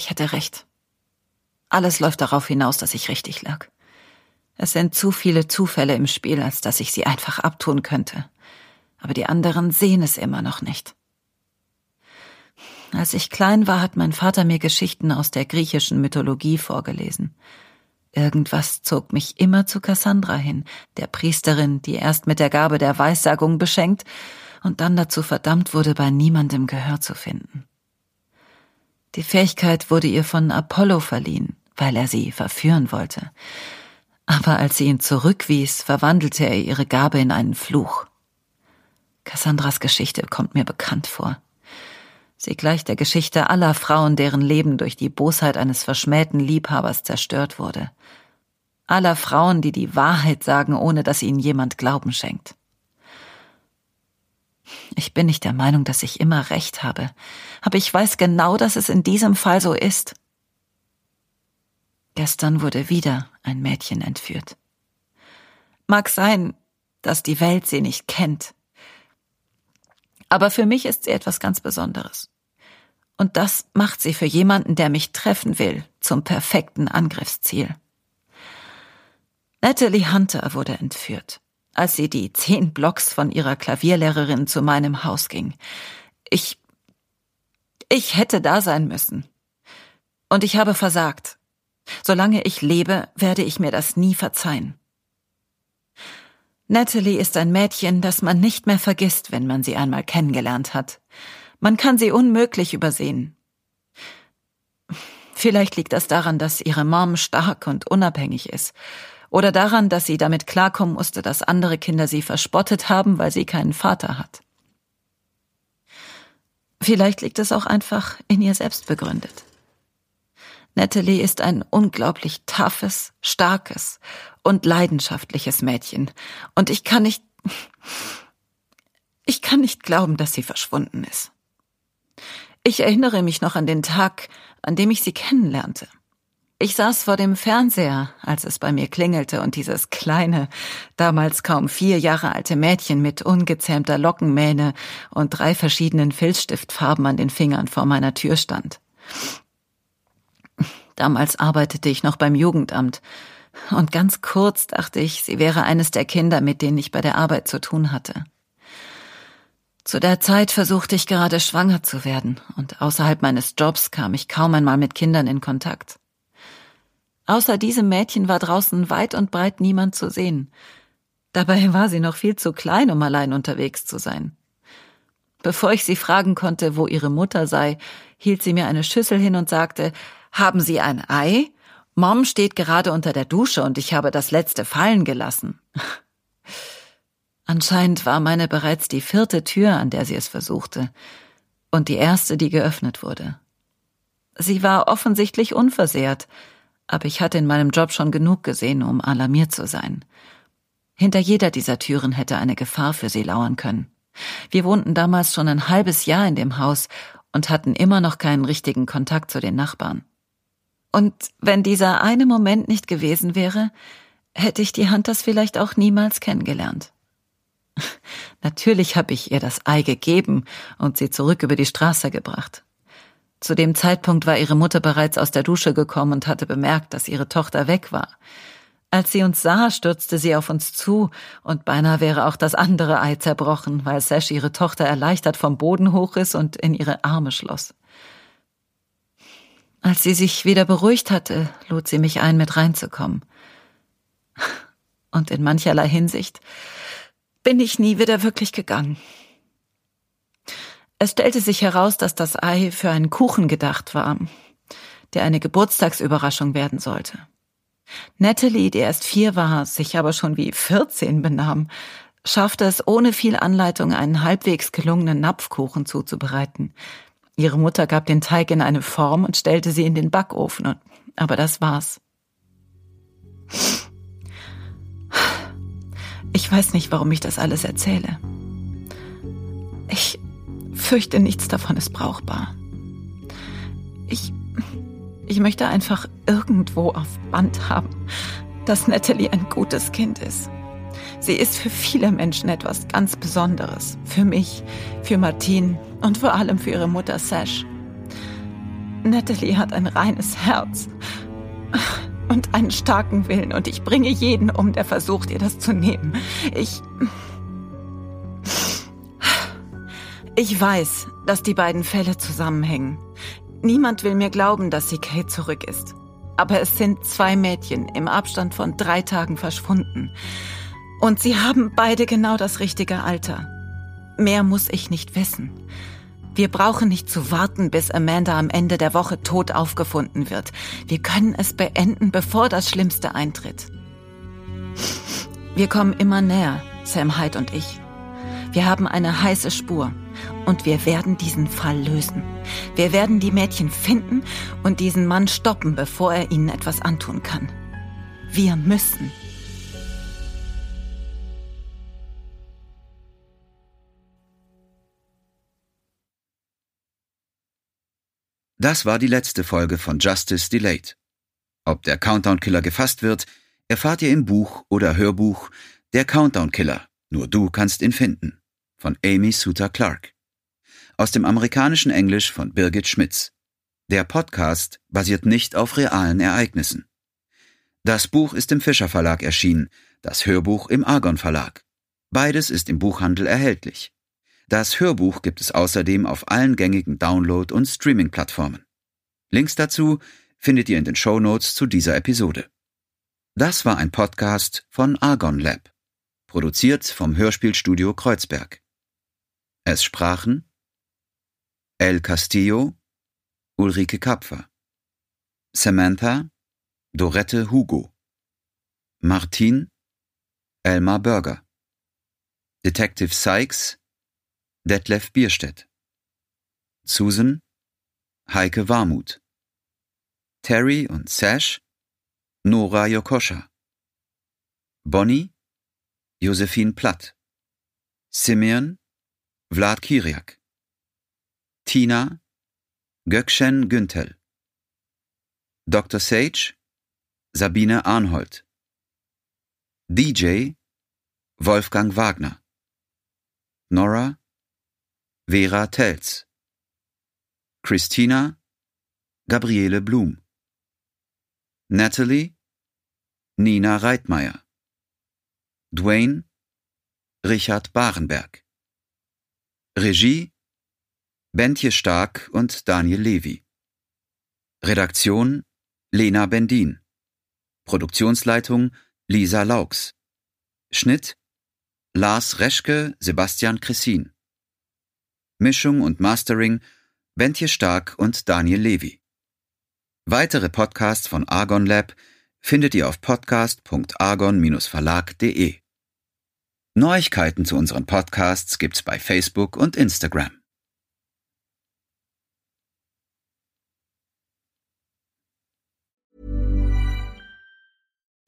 Ich hatte recht. Alles läuft darauf hinaus, dass ich richtig lag. Es sind zu viele Zufälle im Spiel, als dass ich sie einfach abtun könnte. Aber die anderen sehen es immer noch nicht. Als ich klein war, hat mein Vater mir Geschichten aus der griechischen Mythologie vorgelesen. Irgendwas zog mich immer zu Cassandra hin, der Priesterin, die erst mit der Gabe der Weissagung beschenkt und dann dazu verdammt wurde, bei niemandem Gehör zu finden. Die Fähigkeit wurde ihr von Apollo verliehen, weil er sie verführen wollte. Aber als sie ihn zurückwies, verwandelte er ihre Gabe in einen Fluch. Cassandras Geschichte kommt mir bekannt vor. Sie gleicht der Geschichte aller Frauen, deren Leben durch die Bosheit eines verschmähten Liebhabers zerstört wurde. Aller Frauen, die die Wahrheit sagen, ohne dass ihnen jemand Glauben schenkt. Ich bin nicht der Meinung, dass ich immer recht habe, aber ich weiß genau, dass es in diesem Fall so ist. Gestern wurde wieder ein Mädchen entführt. Mag sein, dass die Welt sie nicht kennt, aber für mich ist sie etwas ganz Besonderes. Und das macht sie für jemanden, der mich treffen will, zum perfekten Angriffsziel. Natalie Hunter wurde entführt, als sie die zehn Blocks von ihrer Klavierlehrerin zu meinem Haus ging. Ich, ich hätte da sein müssen. Und ich habe versagt. Solange ich lebe, werde ich mir das nie verzeihen. Natalie ist ein Mädchen, das man nicht mehr vergisst, wenn man sie einmal kennengelernt hat. Man kann sie unmöglich übersehen. Vielleicht liegt das daran, dass ihre Mom stark und unabhängig ist. Oder daran, dass sie damit klarkommen musste, dass andere Kinder sie verspottet haben, weil sie keinen Vater hat. Vielleicht liegt es auch einfach in ihr selbst begründet. Natalie ist ein unglaublich toughes, starkes und leidenschaftliches Mädchen. Und ich kann nicht, ich kann nicht glauben, dass sie verschwunden ist. Ich erinnere mich noch an den Tag, an dem ich sie kennenlernte. Ich saß vor dem Fernseher, als es bei mir klingelte und dieses kleine, damals kaum vier Jahre alte Mädchen mit ungezähmter Lockenmähne und drei verschiedenen Filzstiftfarben an den Fingern vor meiner Tür stand. Damals arbeitete ich noch beim Jugendamt. Und ganz kurz dachte ich, sie wäre eines der Kinder, mit denen ich bei der Arbeit zu tun hatte. Zu der Zeit versuchte ich gerade schwanger zu werden, und außerhalb meines Jobs kam ich kaum einmal mit Kindern in Kontakt. Außer diesem Mädchen war draußen weit und breit niemand zu sehen. Dabei war sie noch viel zu klein, um allein unterwegs zu sein. Bevor ich sie fragen konnte, wo ihre Mutter sei, hielt sie mir eine Schüssel hin und sagte, haben Sie ein Ei? Mom steht gerade unter der Dusche und ich habe das letzte fallen gelassen. Anscheinend war meine bereits die vierte Tür, an der sie es versuchte, und die erste, die geöffnet wurde. Sie war offensichtlich unversehrt, aber ich hatte in meinem Job schon genug gesehen, um alarmiert zu sein. Hinter jeder dieser Türen hätte eine Gefahr für sie lauern können. Wir wohnten damals schon ein halbes Jahr in dem Haus und hatten immer noch keinen richtigen Kontakt zu den Nachbarn. Und wenn dieser eine Moment nicht gewesen wäre, hätte ich die Hunters vielleicht auch niemals kennengelernt. Natürlich habe ich ihr das Ei gegeben und sie zurück über die Straße gebracht. Zu dem Zeitpunkt war ihre Mutter bereits aus der Dusche gekommen und hatte bemerkt, dass ihre Tochter weg war. Als sie uns sah, stürzte sie auf uns zu, und beinahe wäre auch das andere Ei zerbrochen, weil Sash ihre Tochter erleichtert vom Boden hochriss und in ihre Arme schloss. Als sie sich wieder beruhigt hatte, lud sie mich ein, mit reinzukommen. Und in mancherlei Hinsicht bin ich nie wieder wirklich gegangen. Es stellte sich heraus, dass das Ei für einen Kuchen gedacht war, der eine Geburtstagsüberraschung werden sollte. Natalie, die erst vier war, sich aber schon wie vierzehn benahm, schaffte es ohne viel Anleitung, einen halbwegs gelungenen Napfkuchen zuzubereiten. Ihre Mutter gab den Teig in eine Form und stellte sie in den Backofen, aber das war's. Ich weiß nicht, warum ich das alles erzähle. Ich fürchte, nichts davon ist brauchbar. Ich, ich möchte einfach irgendwo auf Band haben, dass Natalie ein gutes Kind ist. Sie ist für viele Menschen etwas ganz Besonderes. Für mich, für Martin und vor allem für ihre Mutter Sash. Natalie hat ein reines Herz und einen starken Willen und ich bringe jeden um, der versucht, ihr das zu nehmen. Ich. Ich weiß, dass die beiden Fälle zusammenhängen. Niemand will mir glauben, dass sie Kate zurück ist. Aber es sind zwei Mädchen im Abstand von drei Tagen verschwunden. Und sie haben beide genau das richtige Alter. Mehr muss ich nicht wissen. Wir brauchen nicht zu warten, bis Amanda am Ende der Woche tot aufgefunden wird. Wir können es beenden, bevor das Schlimmste eintritt. Wir kommen immer näher, Sam Hyde und ich. Wir haben eine heiße Spur und wir werden diesen Fall lösen. Wir werden die Mädchen finden und diesen Mann stoppen, bevor er ihnen etwas antun kann. Wir müssen. Das war die letzte Folge von Justice Delayed. Ob der Countdown Killer gefasst wird, erfahrt ihr im Buch oder Hörbuch Der Countdown Killer. Nur du kannst ihn finden. Von Amy Suter Clark. Aus dem amerikanischen Englisch von Birgit Schmitz. Der Podcast basiert nicht auf realen Ereignissen. Das Buch ist im Fischer Verlag erschienen, das Hörbuch im Argon Verlag. Beides ist im Buchhandel erhältlich. Das Hörbuch gibt es außerdem auf allen gängigen Download- und Streaming-Plattformen. Links dazu findet ihr in den Show Notes zu dieser Episode. Das war ein Podcast von Argon Lab, produziert vom Hörspielstudio Kreuzberg. Es sprachen El Castillo, Ulrike Kapfer, Samantha, Dorette Hugo, Martin, Elmar Burger, Detective Sykes, Detlef Bierstedt. Susan Heike Warmuth. Terry und Sash Nora Jokoscha. Bonnie Josephine Platt. Simeon Vlad Kiriak Tina Gökşen Güntel Dr. Sage Sabine Arnhold DJ Wolfgang Wagner Nora Vera Telz Christina Gabriele Blum Natalie Nina Reitmeier Dwayne Richard Barenberg Regie Bentje Stark und Daniel Levy Redaktion Lena Bendin Produktionsleitung Lisa Laux Schnitt Lars Reschke, Sebastian Cressin Mischung und Mastering Bentje Stark und Daniel Levy. Weitere Podcasts von Argon Lab findet ihr auf podcast.argon-verlag.de. Neuigkeiten zu unseren Podcasts gibt's bei Facebook und Instagram.